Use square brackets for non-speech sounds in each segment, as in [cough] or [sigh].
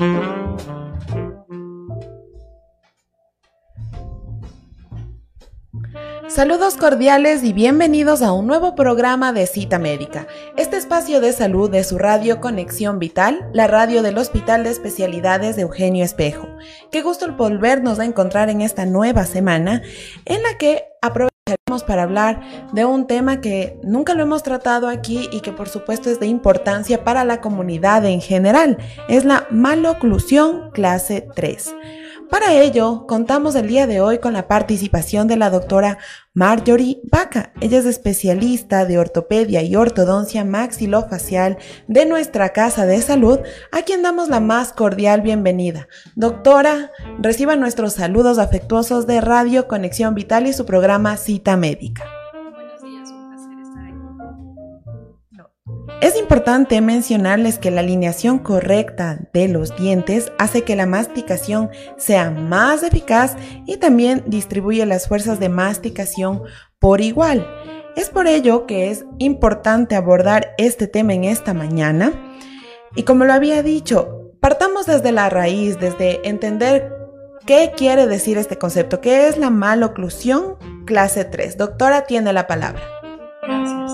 Mm-hmm. Saludos cordiales y bienvenidos a un nuevo programa de Cita Médica, este espacio de salud de su radio Conexión Vital, la radio del Hospital de Especialidades de Eugenio Espejo. Qué gusto volvernos a encontrar en esta nueva semana en la que aprovecharemos para hablar de un tema que nunca lo hemos tratado aquí y que por supuesto es de importancia para la comunidad en general, es la maloclusión clase 3. Para ello, contamos el día de hoy con la participación de la doctora Marjorie Baca. Ella es especialista de ortopedia y ortodoncia maxilofacial de nuestra Casa de Salud, a quien damos la más cordial bienvenida. Doctora, reciba nuestros saludos afectuosos de Radio Conexión Vital y su programa Cita Médica. Es importante mencionarles que la alineación correcta de los dientes hace que la masticación sea más eficaz y también distribuye las fuerzas de masticación por igual. Es por ello que es importante abordar este tema en esta mañana. Y como lo había dicho, partamos desde la raíz, desde entender qué quiere decir este concepto, qué es la maloclusión clase 3. Doctora, tiene la palabra. Gracias.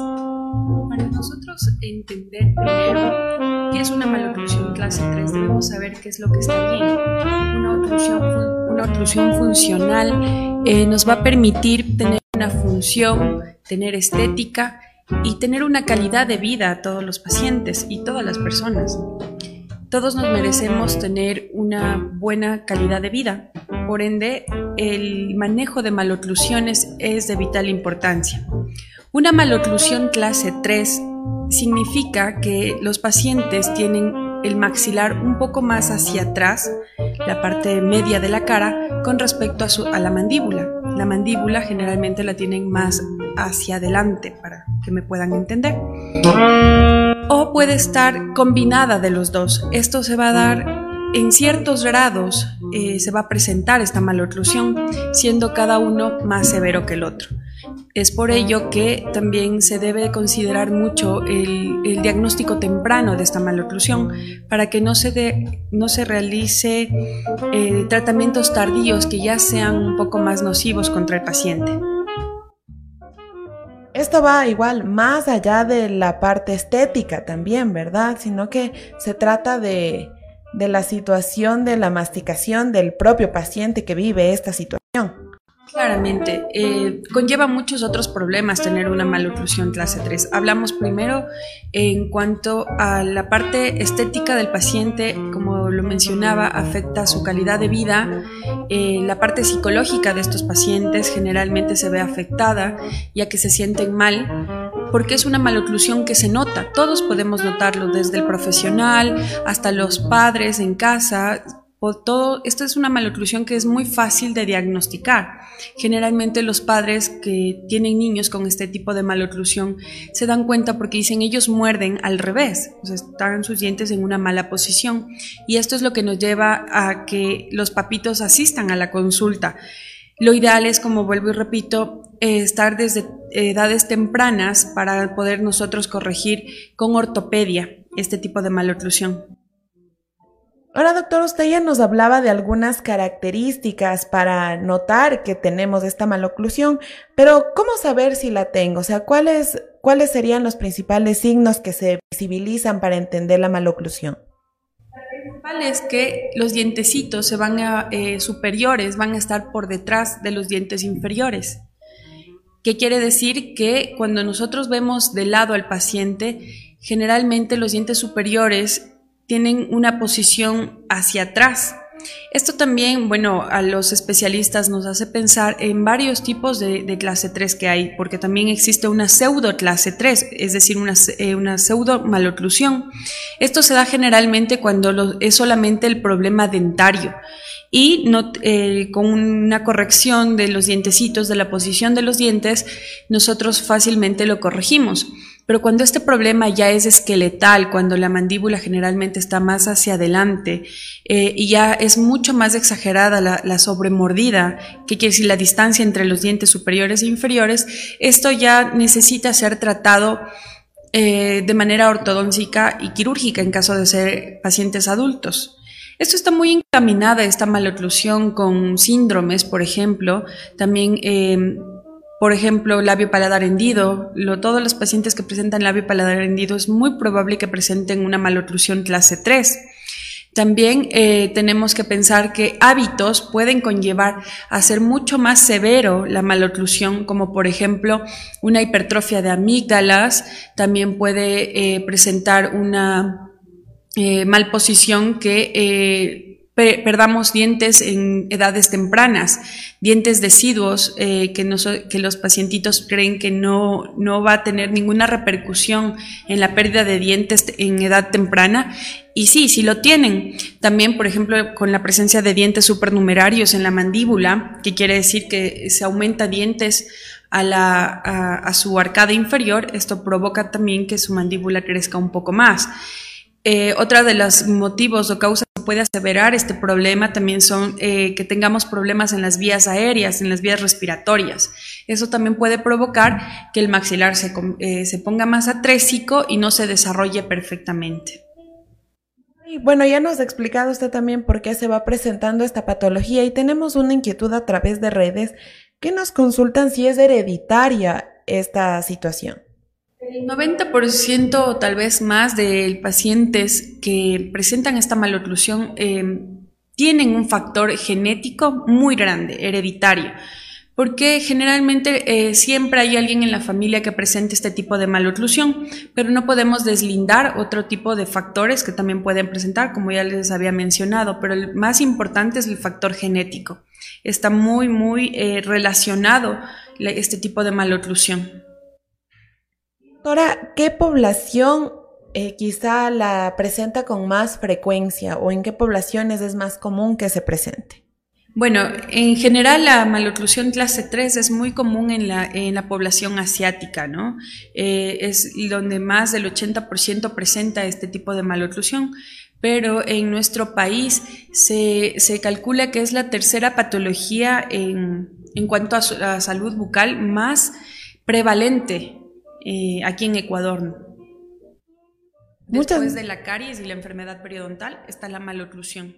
Para nosotros entender primero qué es una maloclusión clase 3, debemos saber qué es lo que está bien. Una oclusión, una oclusión funcional eh, nos va a permitir tener una función, tener estética y tener una calidad de vida a todos los pacientes y todas las personas. Todos nos merecemos tener una buena calidad de vida. Por ende, el manejo de maloclusiones es de vital importancia. Una maloclusión clase 3 significa que los pacientes tienen el maxilar un poco más hacia atrás, la parte media de la cara, con respecto a, su, a la mandíbula. La mandíbula generalmente la tienen más hacia adelante, para que me puedan entender. O puede estar combinada de los dos. Esto se va a dar en ciertos grados, eh, se va a presentar esta maloclusión, siendo cada uno más severo que el otro. Es por ello que también se debe considerar mucho el, diagnóstico temprano de esta maloclusión para que no se, no se realice eh, tratamientos tardíos que ya sean un poco más nocivos contra el paciente. Esto va igual más allá de la parte estética también, ¿verdad? Sino que se trata de, de la situación de la masticación del propio paciente que vive esta situación. Claramente, eh, conlleva muchos otros problemas tener una maloclusión clase 3. Hablamos primero en cuanto a la parte estética del paciente, como lo mencionaba, afecta su calidad de vida. Eh, la parte psicológica de estos pacientes generalmente se ve afectada, ya que se sienten mal, porque es una maloclusión que se nota. Todos podemos notarlo, desde el profesional hasta los padres en casa todo, esto es una maloclusión que es muy fácil de diagnosticar. Generalmente los padres que tienen niños con este tipo de maloclusión se dan cuenta porque dicen ellos muerden al revés, o sea, están sus dientes en una mala posición y esto es lo que nos lleva a que los papitos asistan a la consulta. Lo ideal es, como vuelvo y repito, eh, estar desde edades tempranas para poder nosotros corregir con ortopedia este tipo de maloclusión. Ahora, doctor, usted ya nos hablaba de algunas características para notar que tenemos esta maloclusión, pero ¿cómo saber si la tengo? O sea, ¿cuáles, cuáles serían los principales signos que se visibilizan para entender la maloclusión? Lo principal es que los dientecitos se van a, eh, superiores van a estar por detrás de los dientes inferiores. ¿Qué quiere decir? Que cuando nosotros vemos de lado al paciente, generalmente los dientes superiores tienen una posición hacia atrás Esto también, bueno, a los especialistas nos hace pensar en varios tipos de, clase 3 que hay, porque también existe una pseudo clase 3, es decir, una, eh, una pseudo maloclusión. Esto se da generalmente cuando es solamente el problema dentario y no, eh, con una corrección de los dientecitos, de la posición de los dientes, nosotros fácilmente lo corregimos. Pero cuando este problema ya es esqueletal, cuando la mandíbula generalmente está más hacia adelante eh, y ya es mucho más exagerada la, sobremordida, que quiere decir la distancia entre los dientes superiores e inferiores, esto ya necesita ser tratado eh, de manera ortodóntica y quirúrgica en caso de ser pacientes adultos. Esto está muy encaminada, esta maloclusión con síndromes, por ejemplo, también eh, por ejemplo, labio paladar hendido. todos los pacientes que presentan labio paladar hendido es muy probable que presenten una maloclusión clase 3. También eh, tenemos que pensar que hábitos pueden conllevar a ser mucho más severo la maloclusión, como por ejemplo una hipertrofia de amígdalas, también puede eh, presentar una eh, malposición que perdamos dientes en edades tempranas, dientes deciduos eh, que, que, los pacientitos creen que no, no va a tener ninguna repercusión en la pérdida de dientes en edad temprana. Y sí, sí lo tienen. También, por ejemplo, con la presencia de dientes supernumerarios en la mandíbula, que quiere decir que se aumenta dientes a, la, a su arcada inferior, esto provoca también que su mandíbula crezca un poco más. Eh, otra de los motivos o causas puede aseverar este problema también son eh, que tengamos problemas en las vías aéreas, en las vías respiratorias. Eso también puede provocar que el maxilar se, eh, se ponga más atrésico y no se desarrolle perfectamente. Bueno, ya nos ha explicado usted también por qué se va presentando esta patología y tenemos una inquietud a través de redes que nos consultan si es hereditaria esta situación. El 90% o tal vez más de pacientes que presentan esta maloclusión eh, tienen un factor genético muy grande, hereditario, porque generalmente eh, siempre hay alguien en la familia que presente este tipo de maloclusión, pero no podemos deslindar otro tipo de factores que también pueden presentar, como ya les había mencionado, pero el más importante es el factor genético. Está muy, muy eh, relacionado este tipo de maloclusión. Doctora, ¿qué población eh, quizá la presenta con más frecuencia o en qué poblaciones es más común que se presente? Bueno, en general la maloclusión clase 3 es muy común en la, en la población asiática, ¿no? Eh, es donde más del 80% presenta este tipo de maloclusión, pero en nuestro país se, calcula que es la tercera patología en, cuanto a salud bucal más prevalente eh, aquí en Ecuador. Después de la caries y la enfermedad periodontal está la maloclusión.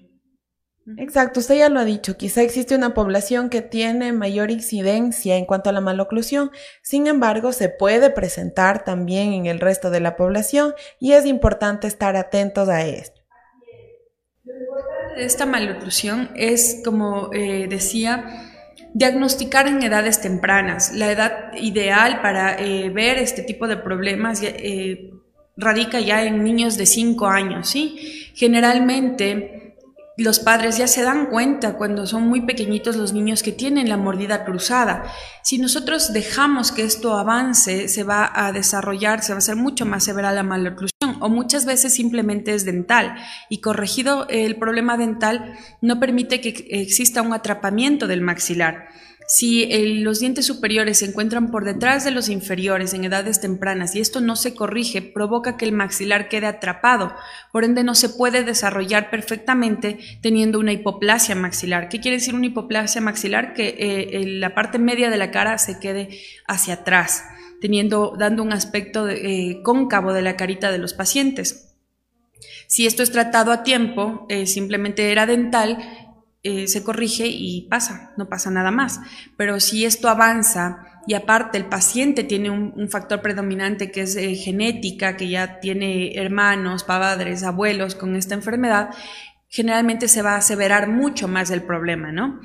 Exacto, usted ya lo ha dicho, quizá existe una población que tiene mayor incidencia en cuanto a la maloclusión, sin embargo se puede presentar también en el resto de la población y es importante estar atentos a esto. Lo importante de esta maloclusión es, como eh, decía, Diagnosticar en edades tempranas. La edad ideal para eh, ver este tipo de problemas eh, radica ya en niños de 5 años, ¿sí? Generalmente los padres ya se dan cuenta cuando son muy pequeñitos los niños que tienen la mordida cruzada. Si nosotros dejamos que esto avance, se va a desarrollar, se va a hacer mucho más severa la maloclusión o muchas veces simplemente es dental y corregido el problema dental no permite que exista un atrapamiento del maxilar. Si los dientes superiores se encuentran por detrás de los inferiores en edades tempranas y esto no se corrige, provoca que el maxilar quede atrapado, por ende no se puede desarrollar perfectamente teniendo una hipoplasia maxilar. ¿Qué quiere decir una hipoplasia maxilar? Que eh, la parte media de la cara se quede hacia atrás, teniendo, dando un aspecto eh, cóncavo de la carita de los pacientes. Si esto es tratado a tiempo, eh, simplemente era dental, eh, se corrige y pasa, no pasa nada más. Pero si esto avanza y aparte el paciente tiene un, factor predominante que es genética, que ya tiene hermanos, padres, abuelos con esta enfermedad, generalmente se va a aseverar mucho más el problema, ¿no?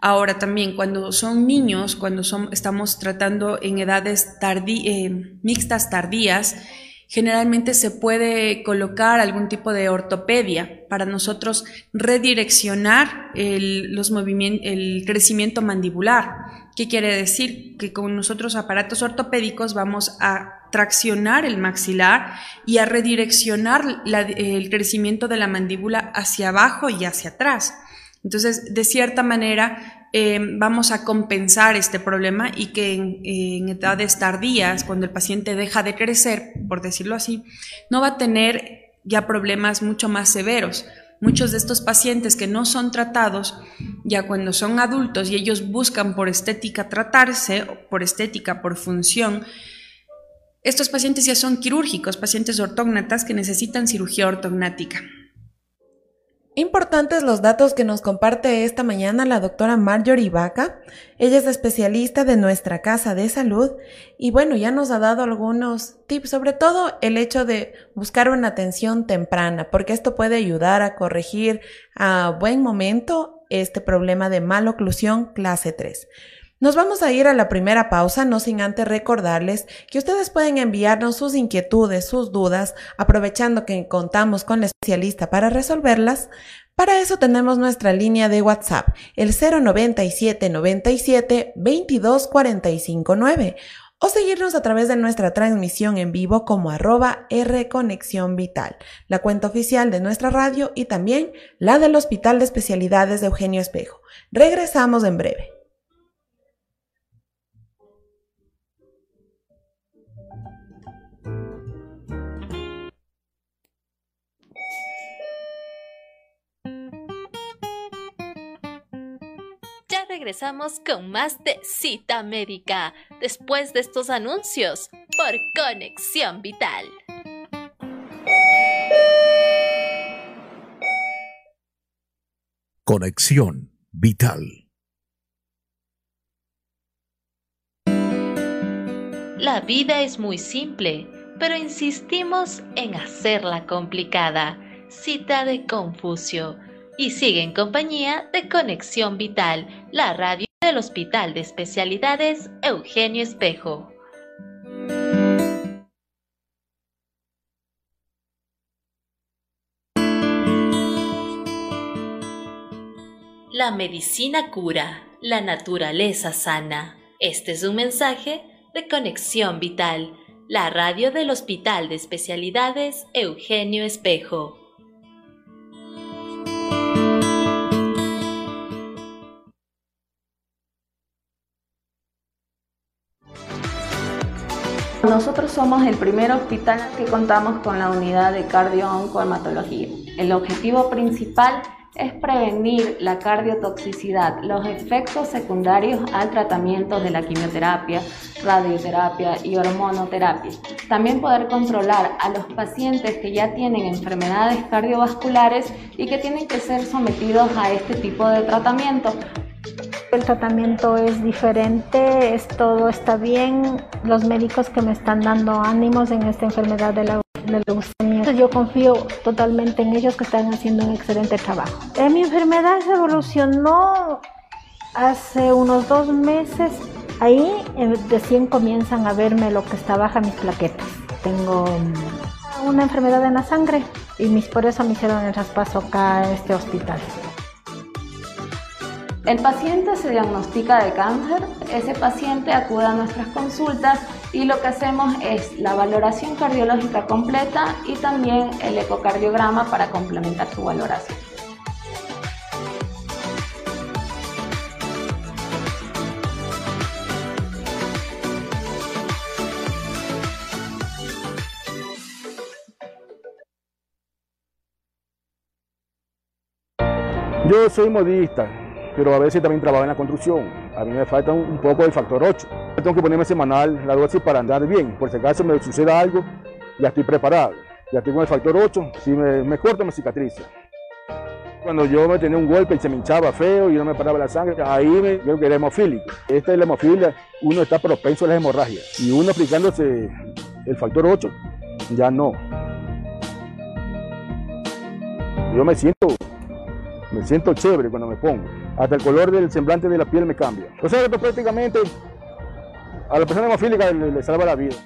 Ahora también cuando son niños, cuando son, estamos tratando en edades eh, mixtas tardías, generalmente se puede colocar algún tipo de ortopedia para nosotros redireccionar el, el crecimiento mandibular. ¿Qué quiere decir? Que con nosotros aparatos ortopédicos vamos a traccionar el maxilar y a redireccionar el crecimiento de la mandíbula hacia abajo y hacia atrás. Entonces, de cierta manera, eh, vamos a compensar este problema y que en, en, edades tardías, cuando el paciente deja de crecer, por decirlo así, no va a tener ya problemas mucho más severos. Muchos de estos pacientes que no son tratados, ya cuando son adultos y ellos buscan por estética tratarse, por estética, por función, estos pacientes ya son quirúrgicos, pacientes ortógnatas que necesitan cirugía ortognática. Importantes los datos que nos comparte esta mañana la doctora Marjorie Vaca. Ella es especialista de nuestra casa de salud y bueno, ya nos ha dado algunos tips, sobre todo el hecho de buscar una atención temprana, porque esto puede ayudar a corregir a buen momento este problema de maloclusión clase 3. Nos vamos a ir a la primera pausa, no sin antes recordarles que ustedes pueden enviarnos sus inquietudes, sus dudas, aprovechando que contamos con la especialista para resolverlas. Para eso tenemos nuestra línea de WhatsApp, el 097 97 22 o seguirnos a través de nuestra transmisión en vivo como arroba R Conexión Vital, la cuenta oficial de nuestra radio y también la del Hospital de Especialidades de Eugenio Espejo. Regresamos en breve. Regresamos con más de Cita Médica después de estos anuncios por Conexión Vital. Conexión Vital. La vida es muy simple, pero insistimos en hacerla complicada. Cita de Confucio y sigue en compañía de Conexión Vital, la radio del Hospital de Especialidades Eugenio Espejo. La medicina cura, la naturaleza sana. Este es un mensaje de Conexión Vital, la radio del Hospital de Especialidades Eugenio Espejo. Nosotros somos el primer hospital que contamos con la unidad de cardio-oncohematología. El objetivo principal es prevenir la cardiotoxicidad, los efectos secundarios al tratamiento de la quimioterapia, radioterapia y hormonoterapia. También poder controlar a los pacientes que ya tienen enfermedades cardiovasculares y que tienen que ser sometidos a este tipo de tratamiento el tratamiento es diferente, es todo está bien. Los médicos que me están dando ánimos en esta enfermedad de la, leucemia, yo confío totalmente en ellos que están haciendo un excelente trabajo. Eh, mi enfermedad se evolucionó hace unos dos meses. Ahí eh, recién comienzan a verme lo que está baja mis plaquetas. Tengo mm, una enfermedad en la sangre y mis, por eso me hicieron el traspaso acá a este hospital. El paciente se diagnostica de cáncer, ese paciente acude a nuestras consultas y lo que hacemos es la valoración cardiológica completa y también el ecocardiograma para complementar su valoración. Yo soy modista, pero a veces también trabajo en la construcción. A mí me falta un, poco del factor 8. Tengo que ponerme semanal la dosis para andar bien. Por si acaso me suceda algo, ya estoy preparado. Ya tengo el factor 8, si me, corto me cicatriza. Cuando yo me tenía un golpe y se me hinchaba feo y no me paraba la sangre, ahí me creo que era hemofílico. Esta es la hemofilia, uno está propenso a las hemorragias. Y uno aplicándose el factor 8, ya no. Yo me siento me siento chévere cuando me pongo. Hasta el color del semblante de la piel me cambia. O sea, esto pues, prácticamente a la persona hemofílica le, le salva la vida.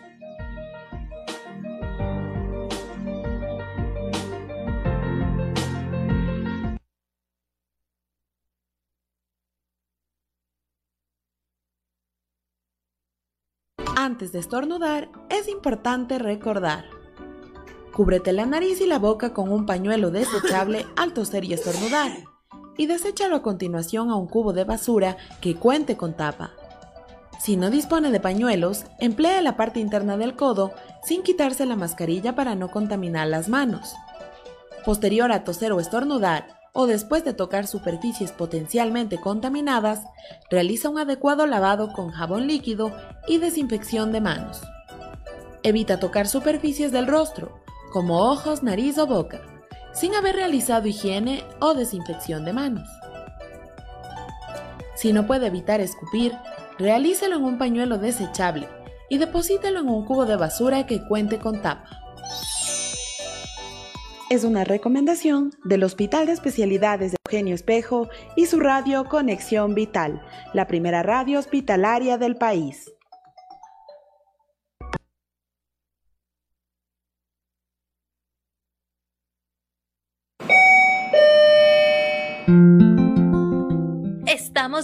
Antes de estornudar, es importante recordar. Cúbrete la nariz y la boca con un pañuelo desechable [laughs] al toser y estornudar. Y deséchalo a continuación a un cubo de basura que cuente con tapa. Si no dispone de pañuelos, emplee la parte interna del codo sin quitarse la mascarilla para no contaminar las manos. Posterior a toser o estornudar, o después de tocar superficies potencialmente contaminadas, realiza un adecuado lavado con jabón líquido y desinfección de manos. Evita tocar superficies del rostro, como ojos, nariz o boca, sin haber realizado higiene o desinfección de manos. Si no puede evitar escupir, realícelo en un pañuelo desechable y deposítelo en un cubo de basura que cuente con tapa es una recomendación del Hospital de Especialidades de Eugenio Espejo y su radio Conexión Vital, la primera radio hospitalaria del país.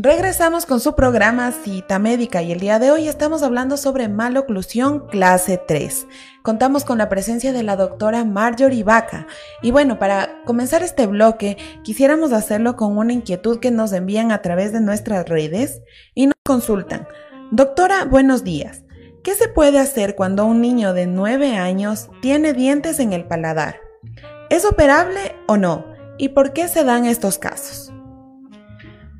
Regresamos con su programa Cita Médica y el día de hoy estamos hablando sobre maloclusión clase 3. Contamos con la presencia de la doctora Marjorie Vaca. Y bueno, para comenzar este bloque, quisiéramos hacerlo con una inquietud que nos envían a través de nuestras redes y nos consultan. Doctora, buenos días. ¿Qué se puede hacer cuando un niño de 9 años tiene dientes en el paladar? ¿Es operable o no? ¿Y por qué se dan estos casos?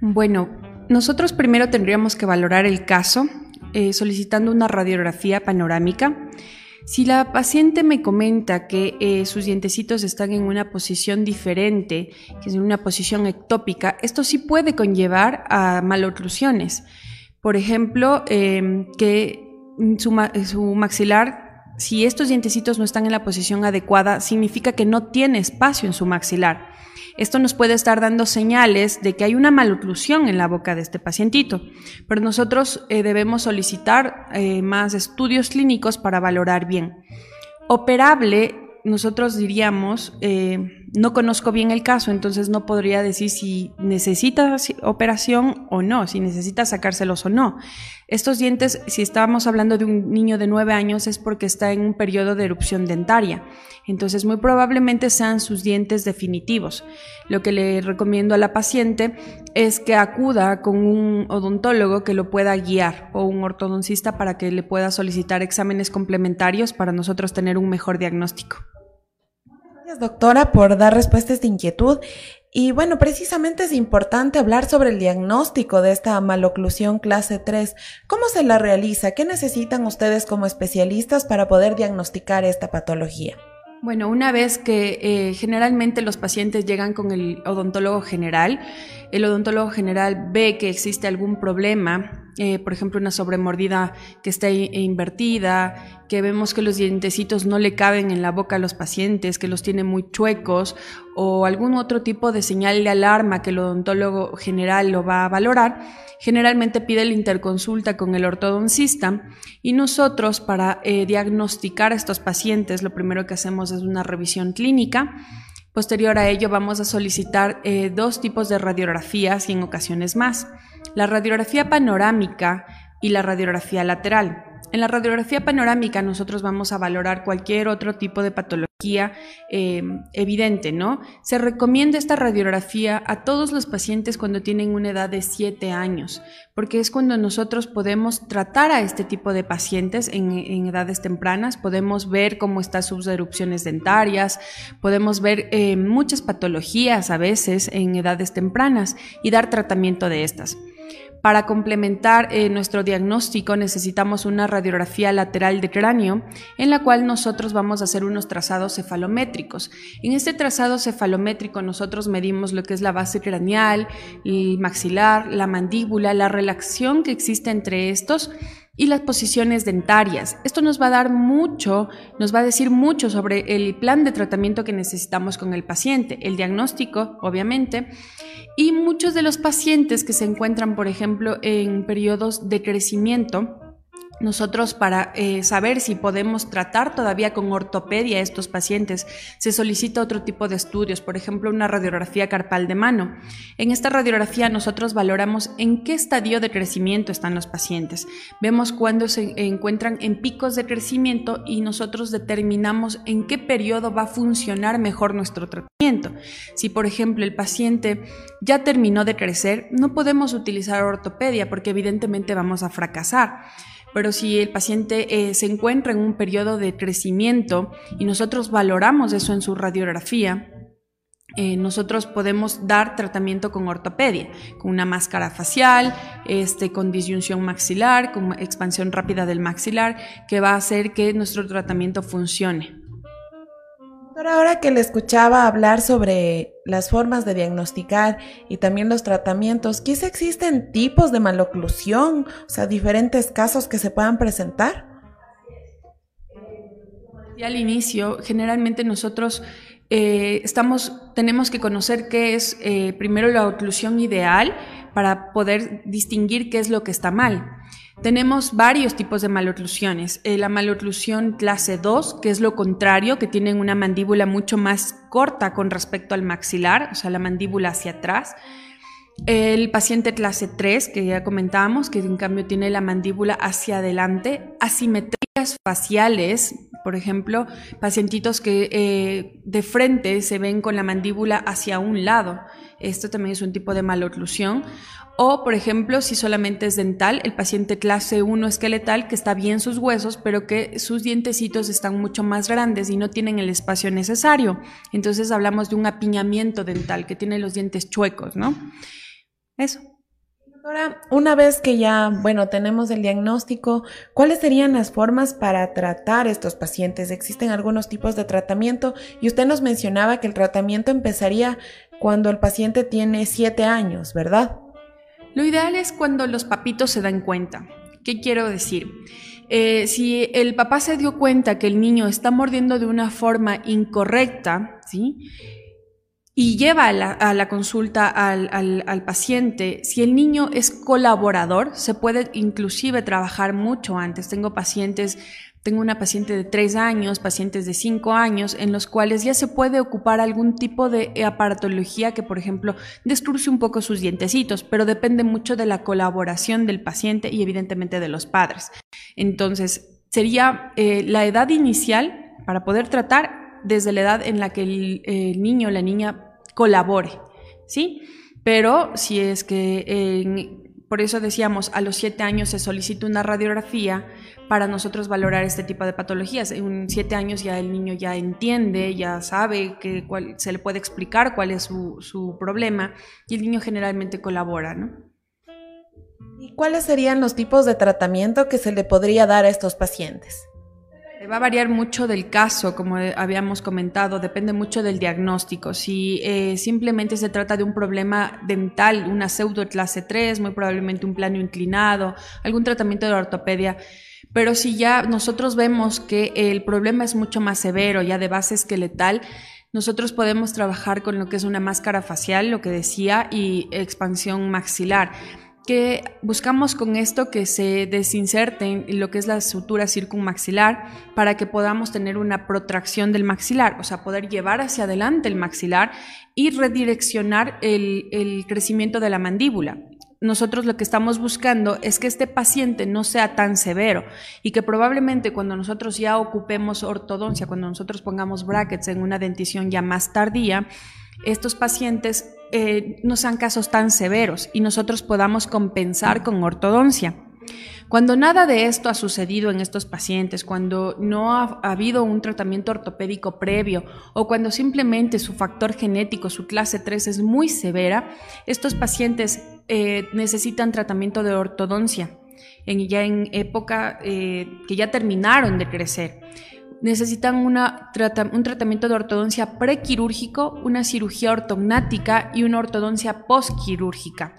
Bueno, nosotros primero tendríamos que valorar el caso eh, solicitando una radiografía panorámica. Si la paciente me comenta que eh, sus dientecitos están en una posición diferente, que es en una posición ectópica, esto sí puede conllevar a maloclusiones. Por ejemplo, em, que su maxilar, si estos dientecitos no están en la posición adecuada, significa que no tiene espacio en su maxilar. Esto nos puede estar dando señales de que hay una maloclusión en la boca de este pacientito, pero nosotros eh, debemos solicitar eh, más estudios clínicos para valorar bien. Operable, nosotros diríamos, eh, no conozco bien el caso, entonces no podría decir si necesita operación o no, si necesita sacárselos o no. Estos dientes, si estábamos hablando de un niño de 9 años, es porque está en un periodo de erupción dentaria. Entonces, muy probablemente sean sus dientes definitivos. Lo que le recomiendo a la paciente es que acuda con un odontólogo que lo pueda guiar o un ortodoncista para que le pueda solicitar exámenes complementarios para nosotros tener un mejor diagnóstico. Gracias, doctora, por dar respuesta a esta inquietud. Y bueno, precisamente es importante hablar sobre el diagnóstico de esta maloclusión clase 3. ¿Cómo se la realiza? ¿Qué necesitan ustedes como especialistas para poder diagnosticar esta patología? Bueno, una vez que eh, generalmente los pacientes llegan con el odontólogo general, el odontólogo general ve que existe algún problema, eh, por ejemplo, una sobremordida que está invertida, que vemos que los dientecitos no le caben en la boca a los pacientes, que los tiene muy chuecos, o algún otro tipo de señal de alarma que el odontólogo general lo va a valorar, generalmente pide la interconsulta con el ortodoncista. Y nosotros para eh, diagnosticar a estos pacientes lo primero que hacemos es una revisión clínica Posterior a ello vamos a solicitar eh, dos tipos de radiografías y en ocasiones más. La radiografía panorámica y la radiografía lateral. En la radiografía panorámica nosotros vamos a valorar cualquier otro tipo de patología eh, evidente, ¿no? Se recomienda esta radiografía a todos los pacientes cuando tienen una edad de 7 años, porque es cuando nosotros podemos tratar a este tipo de pacientes en, edades tempranas, podemos ver cómo están sus erupciones dentarias, podemos ver eh, muchas patologías a veces en edades tempranas y dar tratamiento de estas. Para complementar eh, nuestro diagnóstico necesitamos una radiografía lateral de cráneo en la cual nosotros vamos a hacer unos trazados cefalométricos. En este trazado cefalométrico nosotros medimos lo que es la base craneal, el maxilar, la mandíbula, la relación que existe entre estos y las posiciones dentarias. Esto nos va a dar mucho, nos va a decir mucho sobre el plan de tratamiento que necesitamos con el paciente, el diagnóstico, obviamente, y muchos de los pacientes que se encuentran, por ejemplo, en periodos de crecimiento, nosotros para eh, saber si podemos tratar todavía con ortopedia a estos pacientes, se solicita otro tipo de estudios, por ejemplo, una radiografía carpal de mano. En esta radiografía nosotros valoramos en qué estadio de crecimiento están los pacientes. Vemos cuándo se encuentran en picos de crecimiento y nosotros determinamos en qué periodo va a funcionar mejor nuestro tratamiento. Si, por ejemplo, el paciente ya terminó de crecer, no podemos utilizar ortopedia porque evidentemente vamos a fracasar pero si el paciente eh, se encuentra en un periodo de crecimiento y nosotros valoramos eso en su radiografía, eh, nosotros podemos dar tratamiento con ortopedia, con una máscara facial, este, con disyunción maxilar, con expansión rápida del maxilar, que va a hacer que nuestro tratamiento funcione ahora que le escuchaba hablar sobre las formas de diagnosticar y también los tratamientos, quizá existen tipos de maloclusión, o sea, diferentes casos que se puedan presentar. Y al inicio, generalmente nosotros eh, estamos, tenemos que conocer qué es eh, primero la oclusión ideal para poder distinguir qué es lo que está mal. Tenemos varios tipos de maloclusiones. Eh, la maloclusión clase 2, que es lo contrario, que tienen una mandíbula mucho más corta con respecto al maxilar, o sea, la mandíbula hacia atrás. El paciente clase 3, que ya comentábamos, que en cambio tiene la mandíbula hacia adelante. Asimetrías faciales, por ejemplo, pacientitos que eh, de frente se ven con la mandíbula hacia un lado. Esto también es un tipo de maloclusión. O, por ejemplo, si solamente es dental, el paciente clase 1 esqueletal que está bien sus huesos, pero que sus dientecitos están mucho más grandes y no tienen el espacio necesario. Entonces hablamos de un apiñamiento dental que tiene los dientes chuecos, ¿no? Eso. Ahora, una vez que ya, bueno, tenemos el diagnóstico, ¿cuáles serían las formas para tratar estos pacientes? Existen algunos tipos de tratamiento y usted nos mencionaba que el tratamiento empezaría cuando el paciente tiene 7 años, ¿verdad? Lo ideal es cuando los papitos se dan cuenta. ¿Qué quiero decir? Eh, si el papá se dio cuenta que el niño está mordiendo de una forma incorrecta, ¿sí? Y lleva a la, consulta al, al, paciente, si el niño es colaborador, se puede inclusive trabajar mucho antes. Tengo pacientes tengo una paciente de 3 años, pacientes de 5 años, en los cuales ya se puede ocupar algún tipo de aparatología que, por ejemplo, destruye un poco sus dientecitos, pero depende mucho de la colaboración del paciente y evidentemente de los padres. Entonces, sería eh, la edad inicial para poder tratar desde la edad en la que el, niño o la niña colabore, ¿sí? Pero si es que, por eso decíamos, a los 7 años se solicita una radiografía, para nosotros valorar este tipo de patologías. En siete años ya el niño ya entiende, ya sabe que se le puede explicar cuál es su, problema y el niño generalmente colabora, ¿no? ¿Y cuáles serían los tipos de tratamiento que se le podría dar a estos pacientes? Va a variar mucho del caso, como habíamos comentado, depende mucho del diagnóstico. Si eh, simplemente se trata de un problema dental, una pseudo clase 3, muy probablemente un plano inclinado, algún tratamiento de ortopedia, pero si ya nosotros vemos que el problema es mucho más severo, ya de base esqueletal, nosotros podemos trabajar con lo que es una máscara facial, lo que decía, y expansión maxilar. Que buscamos con esto que se desinserten lo que es la sutura circunmaxilar para que podamos tener una protracción del maxilar, o sea, poder llevar hacia adelante el maxilar y redireccionar el, el crecimiento de la mandíbula nosotros lo que estamos buscando es que este paciente no sea tan severo y que probablemente cuando nosotros ya ocupemos ortodoncia, cuando nosotros pongamos brackets en una dentición ya más tardía, estos pacientes eh, no sean casos tan severos y nosotros podamos compensar con ortodoncia. Cuando nada de esto ha sucedido en estos pacientes, cuando no ha, habido un tratamiento ortopédico previo o cuando simplemente su factor genético, su clase 3 es muy severa, estos pacientes eh, necesitan tratamiento de ortodoncia, en, ya en época eh, que ya terminaron de crecer. Necesitan una, un tratamiento de ortodoncia prequirúrgico, una cirugía ortognática y una ortodoncia postquirúrgica.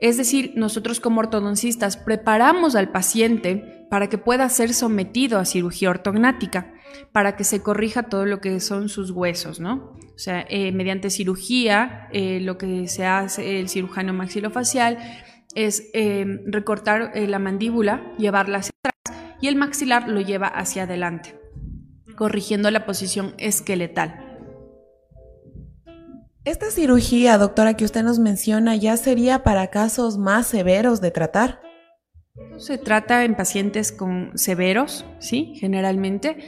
Es decir, nosotros como ortodoncistas preparamos al paciente para que pueda ser sometido a cirugía ortognática, para que se corrija todo lo que son sus huesos, ¿no? O sea, eh, mediante cirugía, eh, lo que se hace el cirujano maxilofacial es eh, recortar la mandíbula, llevarla hacia atrás y el maxilar lo lleva hacia adelante, corrigiendo la posición esqueletal. Esta cirugía, doctora, que usted nos menciona, ya sería para casos más severos de tratar. Se trata en pacientes con severos, sí, generalmente,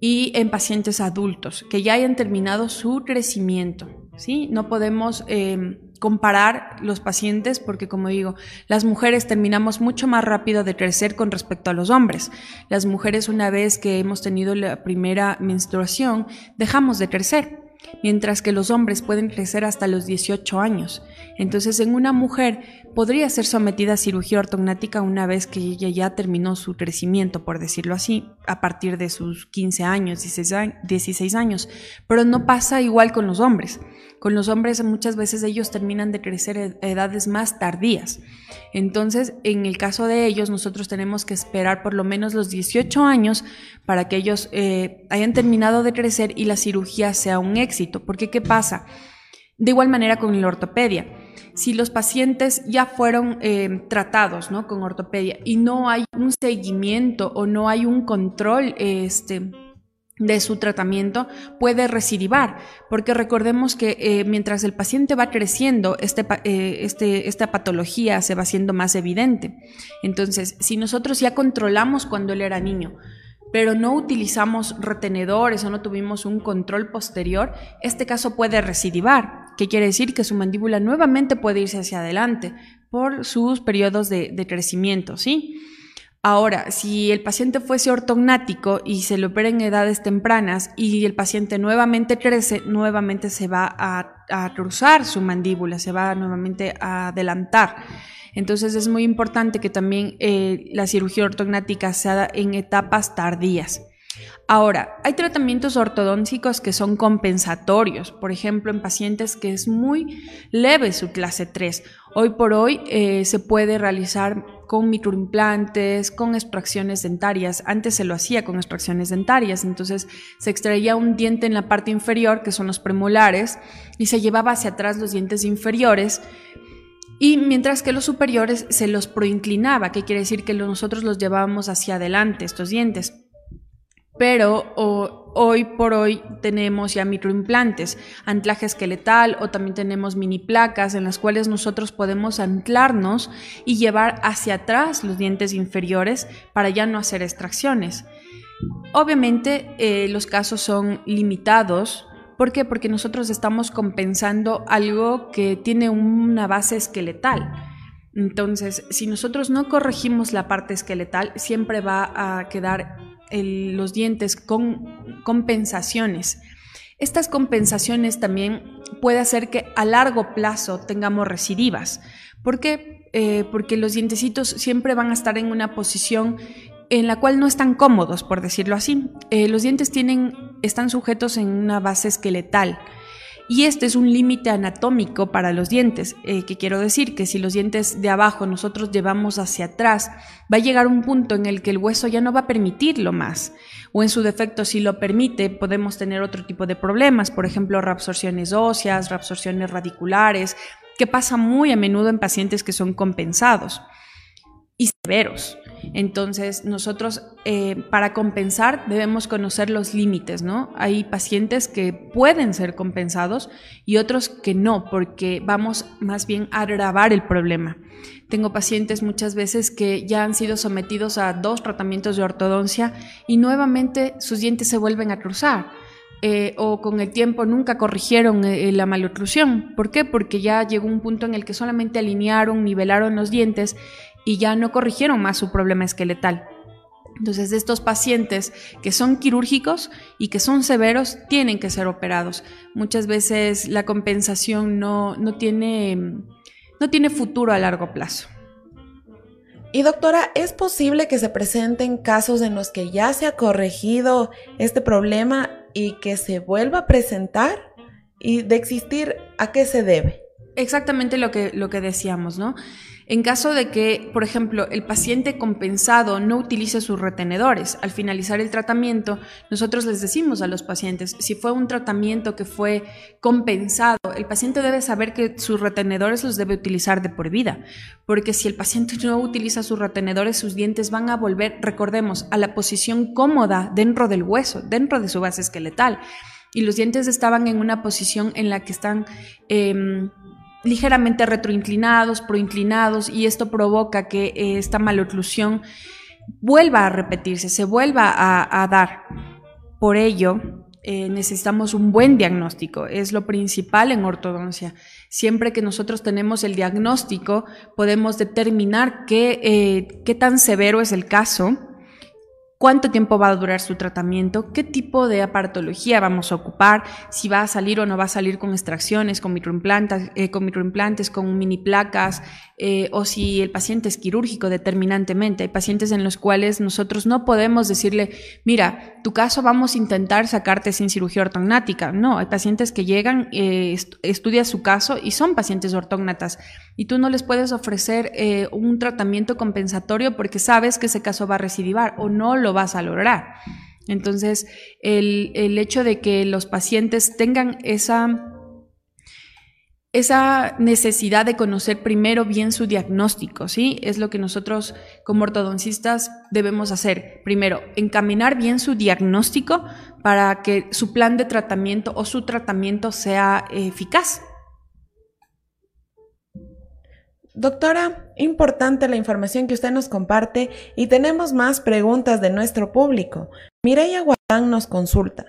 y en pacientes adultos que ya hayan terminado su crecimiento, sí. No podemos em, comparar los pacientes porque, como digo, las mujeres terminamos mucho más rápido de crecer con respecto a los hombres. Las mujeres, una vez que hemos tenido la primera menstruación, dejamos de crecer mientras que los hombres pueden crecer hasta los 18 años. Entonces, en una mujer podría ser sometida a cirugía ortognática una vez que ella ya terminó su crecimiento, por decirlo así, a partir de sus 15 años, 16 años, pero no pasa igual con los hombres. Con los hombres muchas veces ellos terminan de crecer a edades más tardías. Entonces, en el caso de ellos, nosotros tenemos que esperar por lo menos los 18 años para que ellos eh, hayan terminado de crecer y la cirugía sea un éxito. Porque, ¿qué pasa? De igual manera con la ortopedia. Si los pacientes ya fueron eh, tratados ¿no? con ortopedia y no hay un seguimiento o no hay un control este, de su tratamiento puede recidivar, porque recordemos que eh, mientras el paciente va creciendo, este, eh, este, esta patología se va haciendo más evidente. Entonces, si nosotros ya controlamos cuando él era niño, pero no utilizamos retenedores o no tuvimos un control posterior, este caso puede recidivar, que quiere decir que su mandíbula nuevamente puede irse hacia adelante por sus periodos de, de crecimiento, ¿sí? Ahora, si el paciente fuese ortognático y se le opera en edades tempranas y el paciente nuevamente crece, nuevamente se va a, cruzar su mandíbula, se va nuevamente a adelantar. Entonces es muy importante que también eh, la cirugía ortognática se haga en etapas tardías. Ahora, hay tratamientos ortodónticos que son compensatorios, por ejemplo, en pacientes que es muy leve su clase 3. Hoy por hoy eh, se puede realizar con microimplantes, con extracciones dentarias. Antes se lo hacía con extracciones dentarias, entonces se extraía un diente en la parte inferior, que son los premolares, y se llevaba hacia atrás los dientes inferiores. Y mientras que los superiores se los proinclinaba, que quiere decir que nosotros los llevábamos hacia adelante, estos dientes pero hoy por hoy tenemos ya microimplantes, anclaje esqueletal o también tenemos mini placas en las cuales nosotros podemos anclarnos y llevar hacia atrás los dientes inferiores para ya no hacer extracciones. Obviamente eh, los casos son limitados. ¿Por qué? Porque nosotros estamos compensando algo que tiene una base esqueletal. Entonces, si nosotros no corregimos la parte esqueletal, siempre va a quedar los dientes con compensaciones. Estas compensaciones también puede hacer que a largo plazo tengamos recidivas. ¿Por qué? Eh, porque los dientecitos siempre van a estar en una posición en la cual no están cómodos, por decirlo así. Eh, los dientes tienen, están sujetos en una base esqueletal. Y este es un límite anatómico para los dientes, eh, que quiero decir que si los dientes de abajo nosotros llevamos hacia atrás, va a llegar un punto en el que el hueso ya no va a permitirlo más. O en su defecto, si lo permite, podemos tener otro tipo de problemas, por ejemplo, reabsorciones óseas, reabsorciones radiculares, que pasa muy a menudo en pacientes que son compensados y severos. Entonces, nosotros eh, para compensar debemos conocer los límites, ¿no? Hay pacientes que pueden ser compensados y otros que no, porque vamos más bien a agravar el problema. Tengo pacientes muchas veces que ya han sido sometidos a dos tratamientos de ortodoncia y nuevamente sus dientes se vuelven a cruzar. Eh, o con el tiempo nunca corrigieron eh, la maloclusión. ¿Por qué? Porque ya llegó un punto en el que solamente alinearon, nivelaron los dientes y ya no corrigieron más su problema esqueletal. Entonces, estos pacientes que son quirúrgicos y que son severos tienen que ser operados. Muchas veces la compensación no, no tiene no tiene futuro a largo plazo. Y doctora, ¿es posible que se presenten casos en los que ya se ha corregido este problema y que se vuelva a presentar? ¿Y de existir, a qué se debe? Exactamente lo que, lo que decíamos, ¿no? En caso de que, por ejemplo, el paciente compensado no utilice sus retenedores, al finalizar el tratamiento, nosotros les decimos a los pacientes, si fue un tratamiento que fue compensado, el paciente debe saber que sus retenedores los debe utilizar de por vida, porque si el paciente no utiliza sus retenedores, sus dientes van a volver, recordemos, a la posición cómoda dentro del hueso, dentro de su base esqueletal. Y los dientes estaban en una posición en la que están... Em, ligeramente retroinclinados, proinclinados, y esto provoca que eh, esta maloclusión vuelva a repetirse, se vuelva a, dar. Por ello, eh, necesitamos un buen diagnóstico, es lo principal en ortodoncia. Siempre que nosotros tenemos el diagnóstico, podemos determinar qué, eh, qué tan severo es el caso cuánto tiempo va a durar su tratamiento, qué tipo de aparatología vamos a ocupar, si va a salir o no va a salir con extracciones, con microimplantes, eh, con, microimplantes, con mini placas, eh, o si el paciente es quirúrgico determinantemente. Hay pacientes en los cuales nosotros no podemos decirle, mira, tu caso vamos a intentar sacarte sin cirugía ortognática. No, hay pacientes que llegan, eh, estudian su caso y son pacientes ortógnatas y tú no les puedes ofrecer eh, un tratamiento compensatorio porque sabes que ese caso va a recidivar o no lo vas a lograr. Entonces, el, el hecho de que los pacientes tengan esa esa necesidad de conocer primero bien su diagnóstico, ¿sí? Es lo que nosotros como ortodoncistas debemos hacer. Primero, encaminar bien su diagnóstico para que su plan de tratamiento o su tratamiento sea eficaz. Doctora, importante la información que usted nos comparte y tenemos más preguntas de nuestro público. Mireya Guadán nos consulta.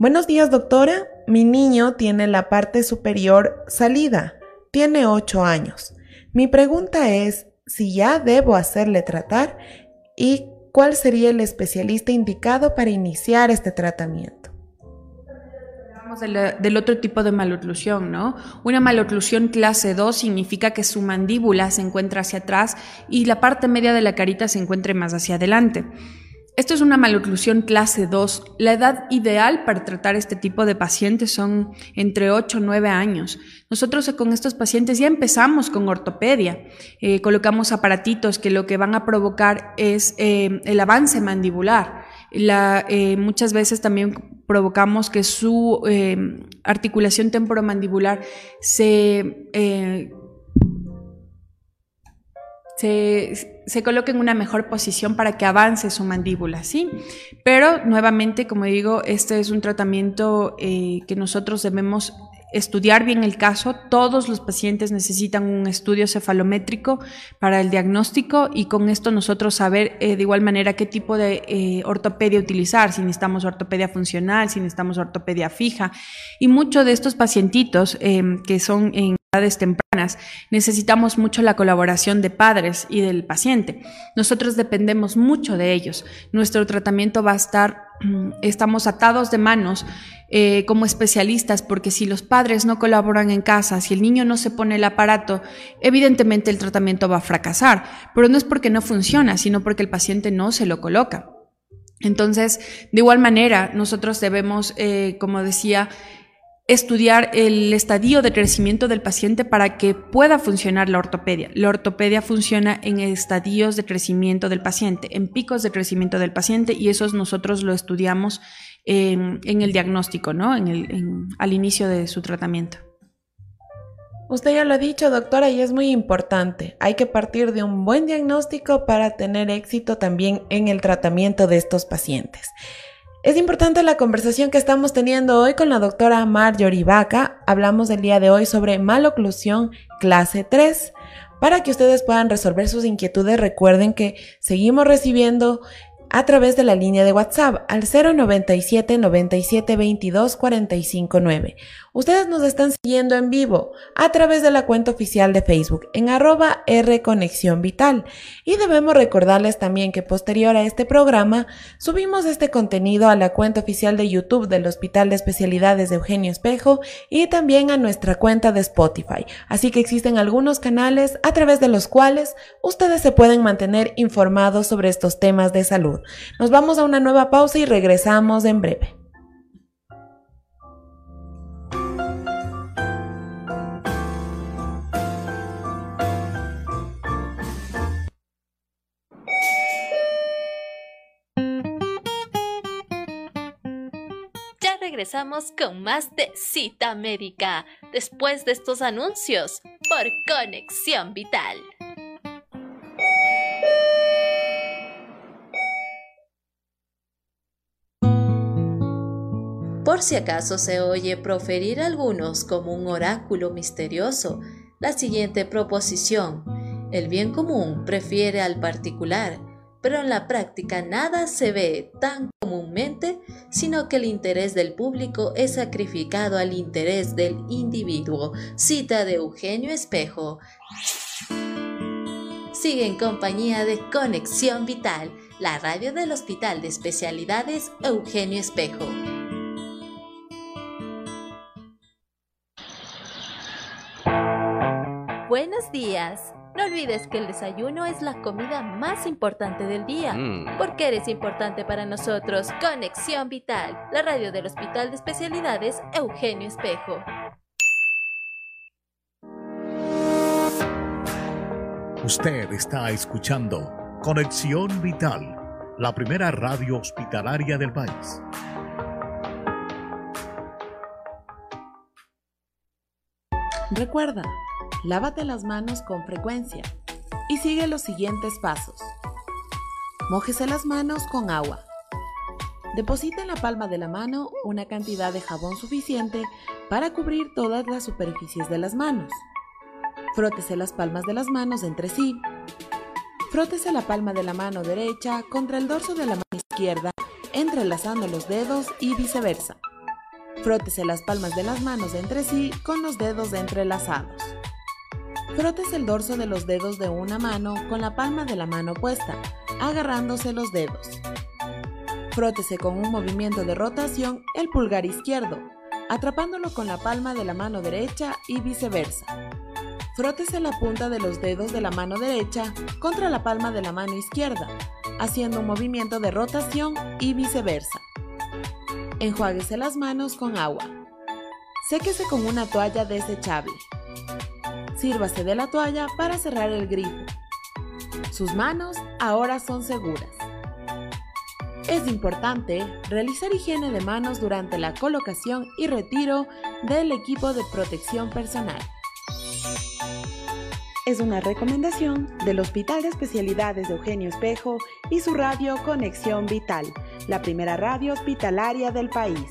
Buenos días, doctora. Mi niño tiene la parte superior salida. Tiene 8 años. Mi pregunta es si ya debo hacerle tratar y cuál sería el especialista indicado para iniciar este tratamiento. Del, del, otro tipo de maloclusión, ¿no? Una maloclusión clase 2 significa que su mandíbula se encuentra hacia atrás y la parte media de la carita se encuentre más hacia adelante. Esto es una maloclusión clase 2. La edad ideal para tratar este tipo de pacientes son entre 8 y 9 años. Nosotros con estos pacientes ya empezamos con ortopedia. Eh, colocamos aparatitos que lo que van a provocar es eh, el avance mandibular. La, eh, muchas veces también provocamos que su articulación temporomandibular se se, se coloque en una mejor posición para que avance su mandíbula, ¿sí? Pero nuevamente, como digo, este es un tratamiento eh, que nosotros debemos estudiar bien el caso. Todos los pacientes necesitan un estudio cefalométrico para el diagnóstico y con esto nosotros saber eh, de igual manera qué tipo de eh, ortopedia utilizar, si necesitamos ortopedia funcional, si necesitamos ortopedia fija. Y muchos de estos pacientitos que son en tempranas, necesitamos mucho la colaboración de padres y del paciente. Nosotros dependemos mucho de ellos. Nuestro tratamiento va a estar, estamos atados de manos eh, como especialistas, porque si los padres no colaboran en casa, si el niño no se pone el aparato, evidentemente el tratamiento va a fracasar, pero no es porque no funciona, sino porque el paciente no se lo coloca. Entonces, de igual manera, nosotros debemos, eh, como decía, estudiar el estadio de crecimiento del paciente para que pueda funcionar la ortopedia. La ortopedia funciona en estadios de crecimiento del paciente, en picos de crecimiento del paciente y eso nosotros lo estudiamos en, el diagnóstico, ¿no? En el, al inicio de su tratamiento. Usted ya lo ha dicho, doctora, y es muy importante. Hay que partir de un buen diagnóstico para tener éxito también en el tratamiento de estos pacientes. Es importante la conversación que estamos teniendo hoy con la doctora Marjorie Vaca. Hablamos el día de hoy sobre maloclusión clase 3. Para que ustedes puedan resolver sus inquietudes, recuerden que seguimos recibiendo a través de la línea de WhatsApp al 097 97 22 45 9 Ustedes nos están siguiendo en vivo a través de la cuenta oficial de Facebook en arroba R Conexión Vital. Y debemos recordarles también que posterior a este programa subimos este contenido a la cuenta oficial de YouTube del Hospital de Especialidades de Eugenio Espejo y también a nuestra cuenta de Spotify. Así que existen algunos canales a través de los cuales ustedes se pueden mantener informados sobre estos temas de salud. Nos vamos a una nueva pausa y regresamos en breve. Regresamos con más de Cita Médica después de estos anuncios por Conexión Vital. Por si acaso se oye proferir algunos como un oráculo misterioso, la siguiente proposición, el bien común prefiere al particular, pero en la práctica nada se ve tan comúnmente, sino que el interés del público es sacrificado al interés del individuo. Cita de Eugenio Espejo. Sigue en compañía de Conexión Vital, la radio del Hospital de Especialidades Eugenio Espejo. Buenos días. No olvides que el desayuno es la comida más importante del día, mm. porque eres importante para nosotros. Conexión Vital, la radio del Hospital de Especialidades Eugenio Espejo. Usted está escuchando Conexión Vital, la primera radio hospitalaria del país. Recuerda, Lávate las manos con frecuencia y sigue los siguientes pasos. Mójese las manos con agua. Deposita en la palma de la mano una cantidad de jabón suficiente para cubrir todas las superficies de las manos. Frótese las palmas de las manos entre sí. Frótese la palma de la mano derecha contra el dorso de la mano izquierda, entrelazando los dedos y viceversa. Frótese las palmas de las manos entre sí con los dedos entrelazados. Frótese el dorso de los dedos de una mano con la palma de la mano opuesta, agarrándose los dedos. Frótese con un movimiento de rotación el pulgar izquierdo, atrapándolo con la palma de la mano derecha y viceversa. Frótese la punta de los dedos de la mano derecha contra la palma de la mano izquierda, haciendo un movimiento de rotación y viceversa. Enjuáguese las manos con agua. Séquese con una toalla desechable. Sírvase de la toalla para cerrar el grifo. Sus manos ahora son seguras. Es importante realizar higiene de manos durante la colocación y retiro del equipo de protección personal. Es una recomendación del Hospital de Especialidades de Eugenio Espejo y su radio Conexión Vital, la primera radio hospitalaria del país.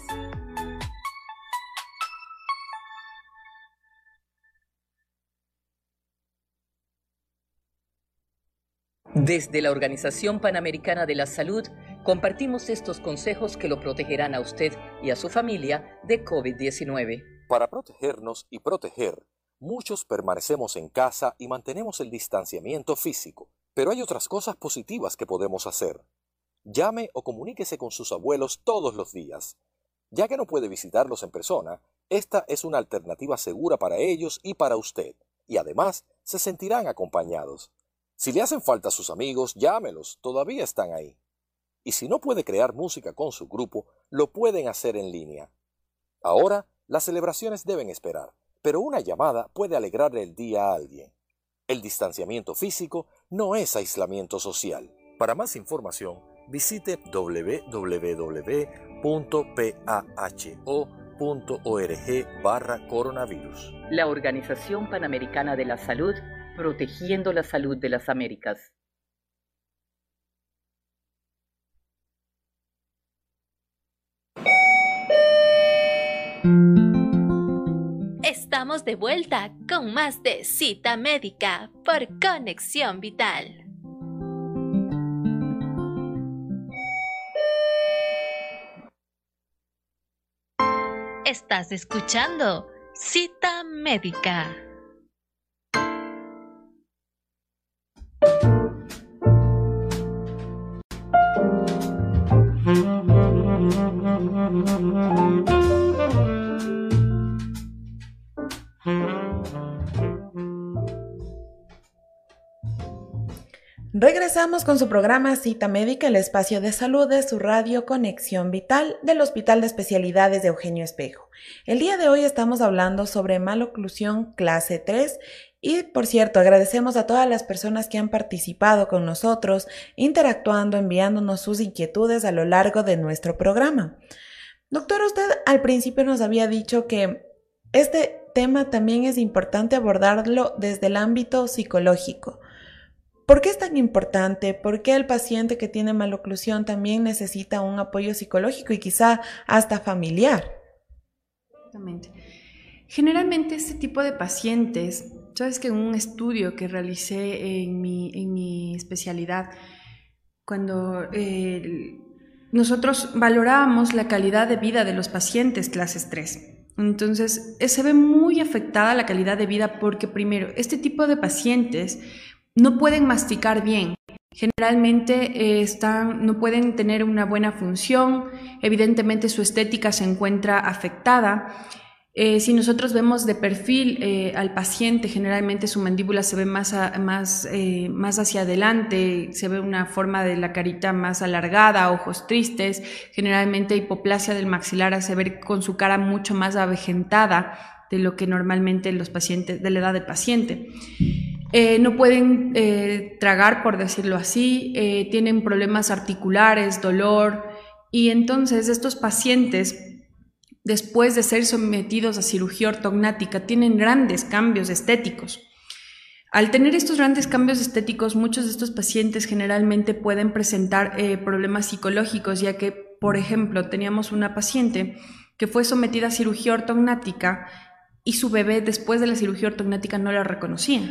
Desde la Organización Panamericana de la Salud, compartimos estos consejos que lo protegerán a usted y a su familia de COVID-19. Para protegernos y proteger, muchos permanecemos en casa y mantenemos el distanciamiento físico, pero hay otras cosas positivas que podemos hacer. Llame o comuníquese con sus abuelos todos los días. Ya que no puede visitarlos en persona, esta es una alternativa segura para ellos y para usted, y además se sentirán acompañados. Si le hacen falta a sus amigos, llámelos, todavía están ahí. Y si no puede crear música con su grupo, lo pueden hacer en línea. Ahora, las celebraciones deben esperar, pero una llamada puede alegrarle el día a alguien. El distanciamiento físico no es aislamiento social. Para más información, visite www.paho.org barra coronavirus. La Organización Panamericana de la Salud protegiendo la salud de las Américas. Estamos de vuelta con más de cita médica por Conexión Vital. Estás escuchando Cita Médica. Regresamos con su programa Cita Médica, el espacio de salud de su radio Conexión Vital del Hospital de Especialidades de Eugenio Espejo. El día de hoy estamos hablando sobre maloclusión clase 3 y por cierto, agradecemos a todas las personas que han participado con nosotros, interactuando, enviándonos sus inquietudes a lo largo de nuestro programa. Doctor, usted al principio nos había dicho que este tema también es importante abordarlo desde el ámbito psicológico. ¿Por qué es tan importante? ¿Por qué el paciente que tiene maloclusión también necesita un apoyo psicológico y quizá hasta familiar? Exactamente. Generalmente este tipo de pacientes, sabes que en un estudio que realicé en mi, especialidad, cuando eh, nosotros valorábamos la calidad de vida de los pacientes clases 3. Entonces, eh, se ve muy afectada la calidad de vida porque primero, este tipo de pacientes no pueden masticar bien. Generalmente eh, están, no pueden tener una buena función, evidentemente su estética se encuentra afectada. Eh, si nosotros vemos de perfil eh, al paciente, generalmente su mandíbula se ve más, más, más hacia adelante, se ve una forma de la carita más alargada, ojos tristes, generalmente hipoplasia del maxilar hace ver con su cara mucho más avejentada de lo que normalmente los pacientes, de la edad del paciente. Eh, no pueden eh, tragar, por decirlo así, eh, tienen problemas articulares, dolor, y entonces estos pacientes, después de ser sometidos a cirugía ortognática, tienen grandes cambios estéticos. Al tener estos grandes cambios estéticos, muchos de estos pacientes generalmente pueden presentar problemas psicológicos, ya que, por ejemplo, teníamos una paciente que fue sometida a cirugía ortognática y su bebé después de la cirugía ortognática no la reconocía.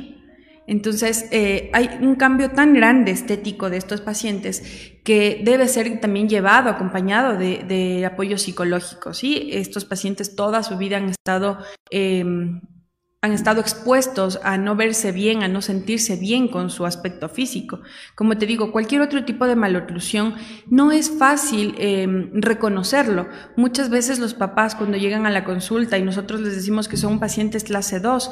Entonces, eh, hay un cambio tan grande estético de estos pacientes que debe ser también llevado, acompañado de, apoyo psicológico. ¿sí? Estos pacientes toda su vida han estado, em, han estado expuestos a no verse bien, a no sentirse bien con su aspecto físico. Como te digo, cualquier otro tipo de maloclusión no es fácil em, reconocerlo. Muchas veces los papás cuando llegan a la consulta y nosotros les decimos que son pacientes clase 2,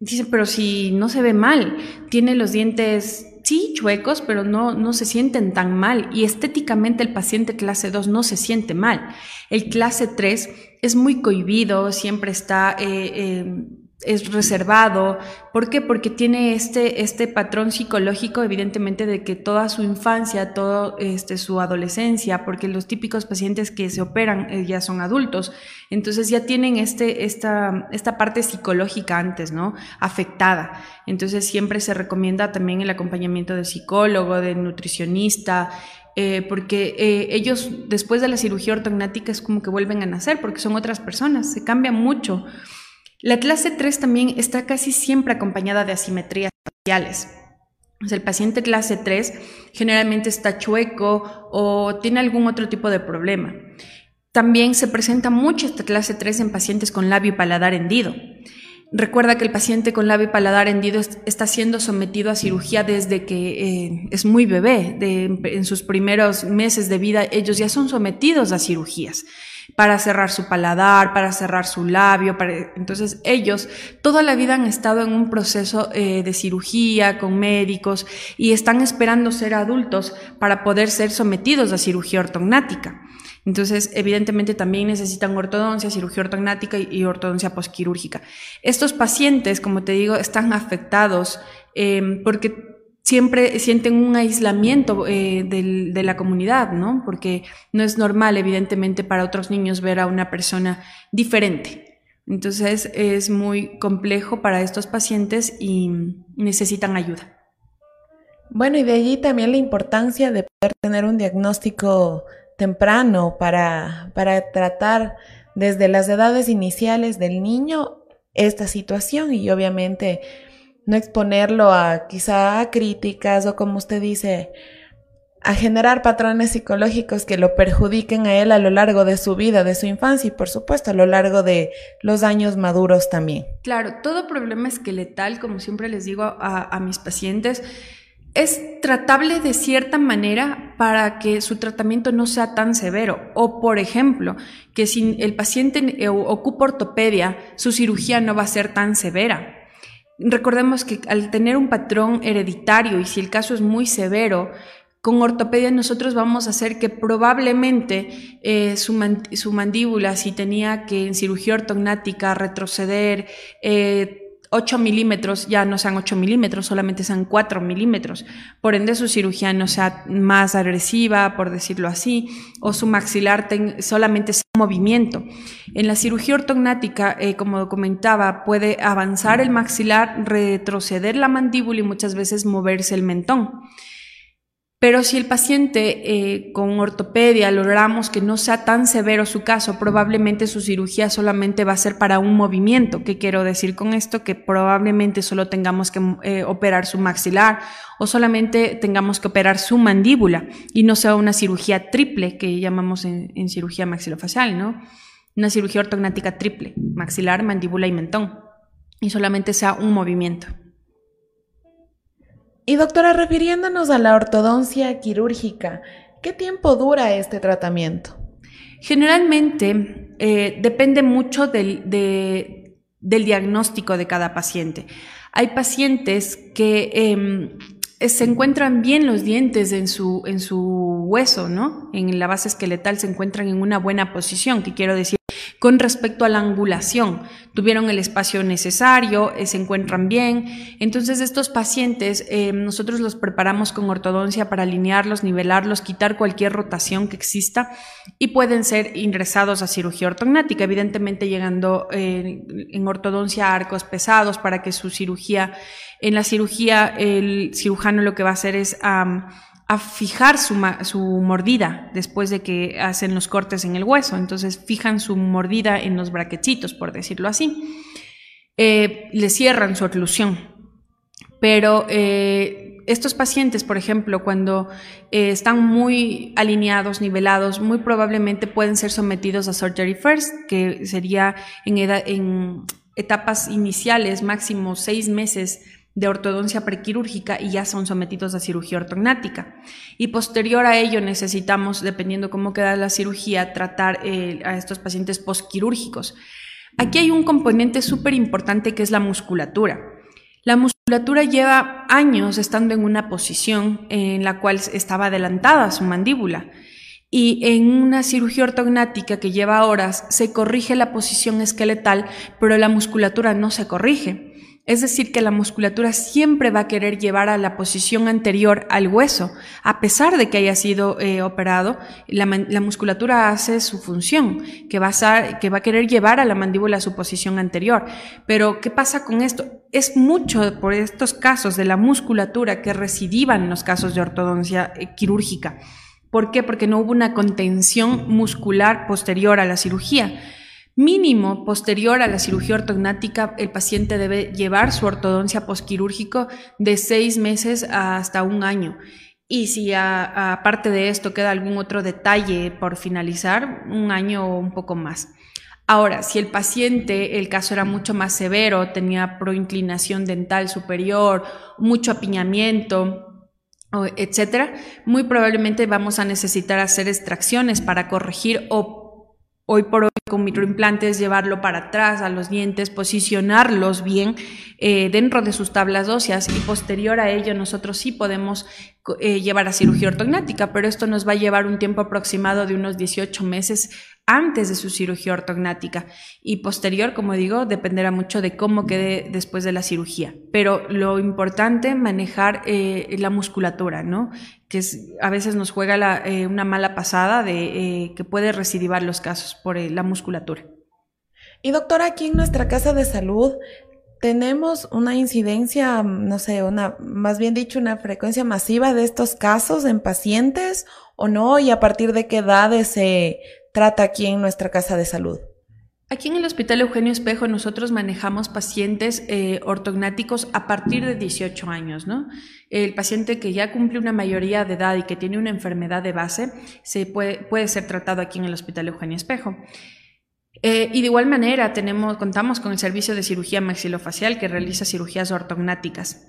Dice, pero si no se ve mal, tiene los dientes, sí, chuecos, pero no, no se sienten tan mal. Y estéticamente el paciente clase 2 no se siente mal. El clase 3 es muy cohibido, siempre está... Eh, eh, es reservado. ¿Por qué? Porque tiene este, este patrón psicológico, evidentemente, de que toda su infancia, toda este, su adolescencia, porque los típicos pacientes que se operan eh, ya son adultos, entonces ya tienen este, esta, esta parte psicológica antes, ¿no? Afectada. Entonces siempre se recomienda también el acompañamiento de psicólogo, de nutricionista, eh, porque eh, ellos después de la cirugía ortognática es como que vuelven a nacer, porque son otras personas, se cambia mucho. La clase 3 también está casi siempre acompañada de asimetrías faciales. el paciente clase 3 generalmente está chueco o tiene algún otro tipo de problema. También se presenta mucho esta clase 3 en pacientes con labio y paladar hendido. Recuerda que el paciente con labio y paladar hendido está siendo sometido a cirugía desde que eh, es muy bebé. en sus primeros meses de vida ellos ya son sometidos a cirugías para cerrar su paladar, para cerrar su labio. Entonces ellos toda la vida han estado en un proceso eh, de cirugía con médicos y están esperando ser adultos para poder ser sometidos a cirugía ortognática. Entonces, evidentemente también necesitan ortodoncia, cirugía ortognática y, ortodoncia posquirúrgica. Estos pacientes, como te digo, están afectados eh, porque siempre sienten un aislamiento eh, de la comunidad, ¿no? Porque no es normal, evidentemente, para otros niños ver a una persona diferente. Entonces es muy complejo para estos pacientes y necesitan ayuda. Bueno, y de allí también la importancia de poder tener un diagnóstico temprano para, para tratar desde las edades iniciales del niño esta situación y obviamente no exponerlo a quizá a críticas o como usted dice, a generar patrones psicológicos que lo perjudiquen a él a lo largo de su vida, de su infancia y por supuesto a lo largo de los años maduros también. Claro, todo problema esqueletal, como siempre les digo a, a mis pacientes, es tratable de cierta manera para que su tratamiento no sea tan severo. O, por ejemplo, que si el paciente eh, ocupa ortopedia, su cirugía no va a ser tan severa. Recordemos que al tener un patrón hereditario y si el caso es muy severo, con ortopedia nosotros vamos a hacer que probablemente eh, su, mandíbula, si tenía que en cirugía ortognática retroceder, eh, 8 milímetros ya no sean 8 milímetros, solamente sean 4 milímetros. Por ende, su cirugía no sea más agresiva, por decirlo así, o su maxilar solamente sea movimiento. En la cirugía ortognática, eh, como comentaba, puede avanzar el maxilar, retroceder la mandíbula y muchas veces moverse el mentón. Pero si el paciente eh, con ortopedia logramos que no sea tan severo su caso, probablemente su cirugía solamente va a ser para un movimiento. ¿Qué quiero decir con esto? Que probablemente solo tengamos que eh, operar su maxilar o solamente tengamos que operar su mandíbula y no sea una cirugía triple que llamamos en, en cirugía maxilofacial, ¿no? Una cirugía ortognática triple, maxilar, mandíbula y mentón. Y solamente sea un movimiento. Y doctora, refiriéndonos a la ortodoncia quirúrgica, ¿qué tiempo dura este tratamiento? Generalmente eh, depende mucho del, diagnóstico de cada paciente. Hay pacientes que em, se encuentran bien los dientes en su, en su hueso, ¿no? En la base esqueletal se encuentran en una buena posición, que quiero decir con respecto a la angulación. Tuvieron el espacio necesario, eh, se encuentran bien. Entonces, estos pacientes, eh, nosotros los preparamos con ortodoncia para alinearlos, nivelarlos, quitar cualquier rotación que exista y pueden ser ingresados a cirugía ortognática, evidentemente llegando eh, en ortodoncia a arcos pesados para que su cirugía, en la cirugía, el cirujano lo que va a hacer es a fijar su, mordida después de que hacen los cortes en el hueso. Entonces fijan su mordida en los braquecitos, por decirlo así. Eh, le cierran su oclusión. Pero eh, estos pacientes, por ejemplo, cuando eh, están muy alineados, nivelados, muy probablemente pueden ser sometidos a surgery first, que sería en, en etapas iniciales, máximo seis meses de ortodoncia prequirúrgica y ya son sometidos a cirugía ortognática. Y posterior a ello necesitamos, dependiendo cómo queda la cirugía, tratar eh, a estos pacientes postquirúrgicos. Aquí hay un componente súper importante que es la musculatura. La musculatura lleva años estando en una posición en la cual estaba adelantada su mandíbula. Y en una cirugía ortognática que lleva horas, se corrige la posición esqueletal, pero la musculatura no se corrige. Es decir, que la musculatura siempre va a querer llevar a la posición anterior al hueso, a pesar de que haya sido eh, operado, la, musculatura hace su función, que va, a, querer llevar a la mandíbula a su posición anterior. Pero, ¿qué pasa con esto? Es mucho por estos casos de la musculatura que recidivan los casos de ortodoncia eh, quirúrgica. ¿Por qué? Porque no hubo una contención muscular posterior a la cirugía mínimo posterior a la cirugía ortognática, el paciente debe llevar su ortodoncia posquirúrgico de seis meses hasta un año. Y si aparte de esto queda algún otro detalle por finalizar, un año o un poco más. Ahora, si el paciente, el caso era mucho más severo, tenía proinclinación dental superior, mucho apiñamiento, etcétera, muy probablemente vamos a necesitar hacer extracciones para corregir o hoy por hoy con microimplantes, llevarlo para atrás a los dientes, posicionarlos bien eh, dentro de sus tablas óseas y posterior a ello nosotros sí podemos eh, llevar a cirugía ortognática, pero esto nos va a llevar un tiempo aproximado de unos 18 meses antes de su cirugía ortognática y posterior, como digo, dependerá mucho de cómo quede después de la cirugía. Pero lo importante, manejar eh, la musculatura, ¿no? Que a veces nos juega eh, una mala pasada de que puede recidivar los casos por la musculatura. Y doctora, aquí en nuestra casa de salud tenemos una incidencia, no sé, una, más bien dicho, una frecuencia masiva de estos casos en pacientes o no, y a partir de qué edades se trata aquí en nuestra casa de salud. Aquí en el Hospital Eugenio Espejo nosotros manejamos pacientes eh, ortognáticos a partir de 18 años, ¿no? El paciente que ya cumple una mayoría de edad y que tiene una enfermedad de base se puede, puede ser tratado aquí en el Hospital Eugenio Espejo. Eh, y de igual manera contamos con el servicio de cirugía maxilofacial que realiza cirugías ortognáticas.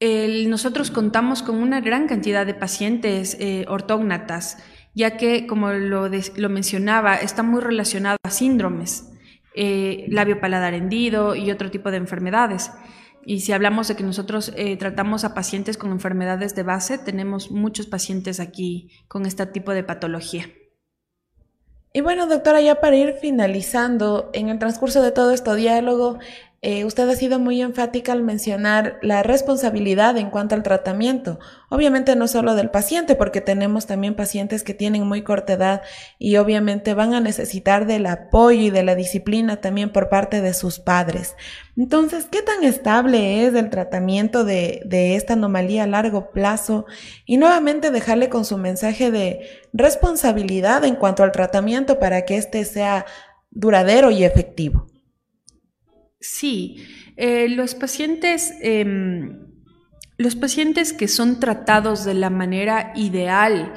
nosotros contamos con una gran cantidad de pacientes eh, ortógnatas ya que, como lo, mencionaba, está muy relacionado a síndromes, eh, labio paladar hendido y otro tipo de enfermedades. Y si hablamos de que nosotros eh, tratamos a pacientes con enfermedades de base, tenemos muchos pacientes aquí con este tipo de patología. Y bueno, doctora, ya para ir finalizando, en el transcurso de todo este diálogo, eh, usted ha sido muy enfática al mencionar la responsabilidad en cuanto al tratamiento. Obviamente no solo del paciente, porque tenemos también pacientes que tienen muy corta edad y obviamente van a necesitar del apoyo y de la disciplina también por parte de sus padres. Entonces, ¿qué tan estable es el tratamiento de, de esta anomalía a largo plazo? Y nuevamente dejarle con su mensaje de responsabilidad en cuanto al tratamiento para que éste sea duradero y efectivo. Sí, eh, los pacientes, em, los pacientes que son tratados de la manera ideal,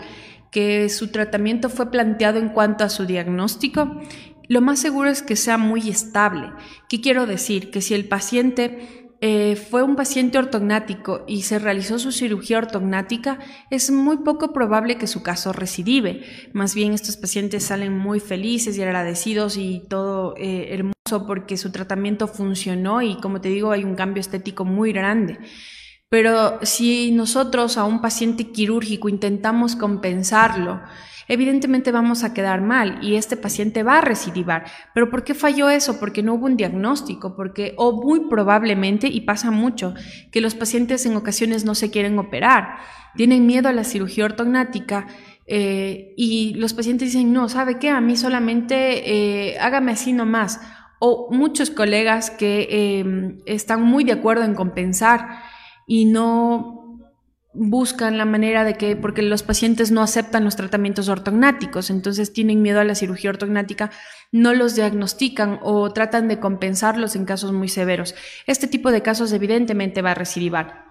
que su tratamiento fue planteado en cuanto a su diagnóstico, lo más seguro es que sea muy estable. ¿Qué quiero decir? Que si el paciente eh, fue un paciente ortognático y se realizó su cirugía ortognática, es muy poco probable que su caso recidive. Más bien estos pacientes salen muy felices y agradecidos y todo eh, hermoso porque su tratamiento funcionó y como te digo hay un cambio estético muy grande. Pero si nosotros a un paciente quirúrgico intentamos compensarlo, evidentemente vamos a quedar mal y este paciente va a recidivar. ¿Pero por qué falló eso? Porque no hubo un diagnóstico, porque o muy probablemente, y pasa mucho, que los pacientes en ocasiones no se quieren operar, tienen miedo a la cirugía ortognática. Eh, y los pacientes dicen, no, ¿sabe qué? A mí solamente eh, hágame así nomás. O muchos colegas que eh, están muy de acuerdo en compensar y no buscan la manera de que, porque los pacientes no aceptan los tratamientos ortognáticos, entonces tienen miedo a la cirugía ortognática, no los diagnostican o tratan de compensarlos en casos muy severos. Este tipo de casos evidentemente va a recidivar.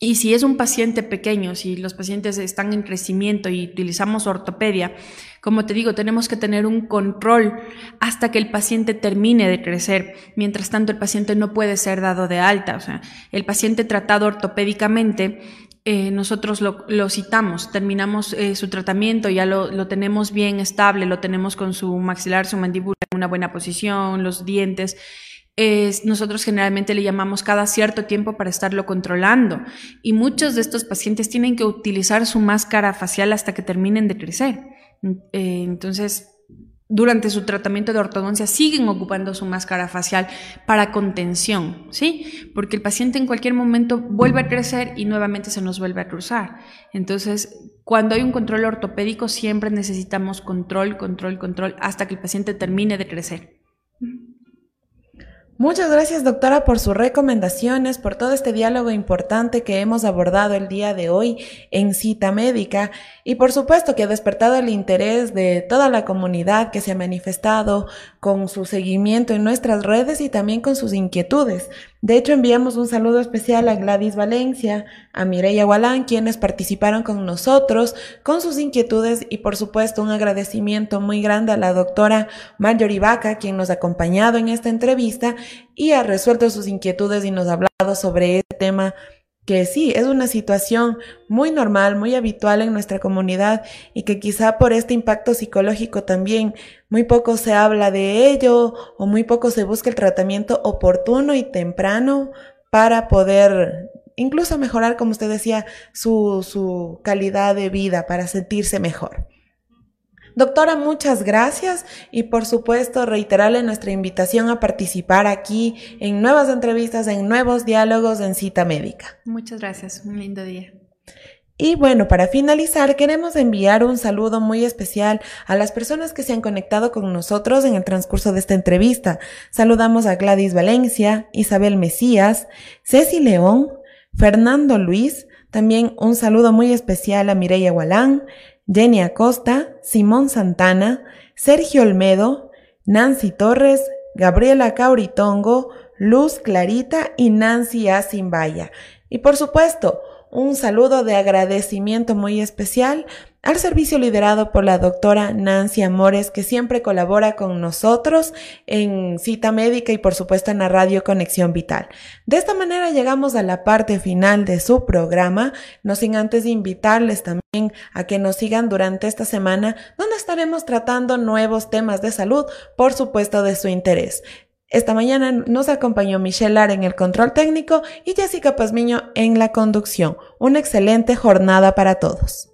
Y si es un paciente pequeño, si los pacientes están en crecimiento y utilizamos ortopedia, como te digo, tenemos que tener un control hasta que el paciente termine de crecer. Mientras tanto, el paciente no puede ser dado de alta. O sea, el paciente tratado ortopédicamente eh, nosotros lo, citamos, terminamos eh, su tratamiento, ya lo, tenemos bien estable, lo tenemos con su maxilar, su mandíbula en una buena posición, los dientes. nosotros generalmente le llamamos cada cierto tiempo para estarlo controlando y muchos de estos pacientes tienen que utilizar su máscara facial hasta que terminen de crecer. Eh, entonces, durante su tratamiento de ortodoncia siguen ocupando su máscara facial para contención, ¿sí? Porque el paciente en cualquier momento vuelve a crecer y nuevamente se nos vuelve a cruzar. Entonces, cuando hay un control ortopédico siempre necesitamos control, control, control hasta que el paciente termine de crecer. Muchas gracias doctora por sus recomendaciones, por todo este diálogo importante que hemos abordado el día de hoy en cita médica y por supuesto que ha despertado el interés de toda la comunidad que se ha manifestado con su seguimiento en nuestras redes y también con sus inquietudes. De hecho, enviamos un saludo especial a Gladys Valencia, a Mireya Gualán, quienes participaron con nosotros con sus inquietudes y por supuesto un agradecimiento muy grande a la doctora Marjorie Vaca, quien nos ha acompañado en esta entrevista y ha resuelto sus inquietudes y nos ha hablado sobre este tema que sí, es una situación muy normal, muy habitual en nuestra comunidad y que quizá por este impacto psicológico también muy poco se habla de ello o muy poco se busca el tratamiento oportuno y temprano para poder incluso mejorar, como usted decía, su, su calidad de vida, para sentirse mejor. Doctora, muchas gracias y por supuesto reiterarle nuestra invitación a participar aquí en nuevas entrevistas, en nuevos diálogos en cita médica. Muchas gracias, un lindo día. Y bueno, para finalizar, queremos enviar un saludo muy especial a las personas que se han conectado con nosotros en el transcurso de esta entrevista. Saludamos a Gladys Valencia, Isabel Mesías, Ceci León, Fernando Luis, también un saludo muy especial a Mireya Gualán, Jenny Acosta, Simón Santana, Sergio Olmedo, Nancy Torres, Gabriela Cauritongo, Luz Clarita y Nancy Asimbaya. Y por supuesto, un saludo de agradecimiento muy especial al servicio liderado por la doctora Nancy Amores, que siempre colabora con nosotros en cita médica y por supuesto en la radio Conexión Vital. De esta manera llegamos a la parte final de su programa, no sin antes invitarles también a que nos sigan durante esta semana, donde estaremos tratando nuevos temas de salud, por supuesto de su interés. Esta mañana nos acompañó Michelle Lara en el control técnico y Jessica Pazmiño en la conducción. Una excelente jornada para todos.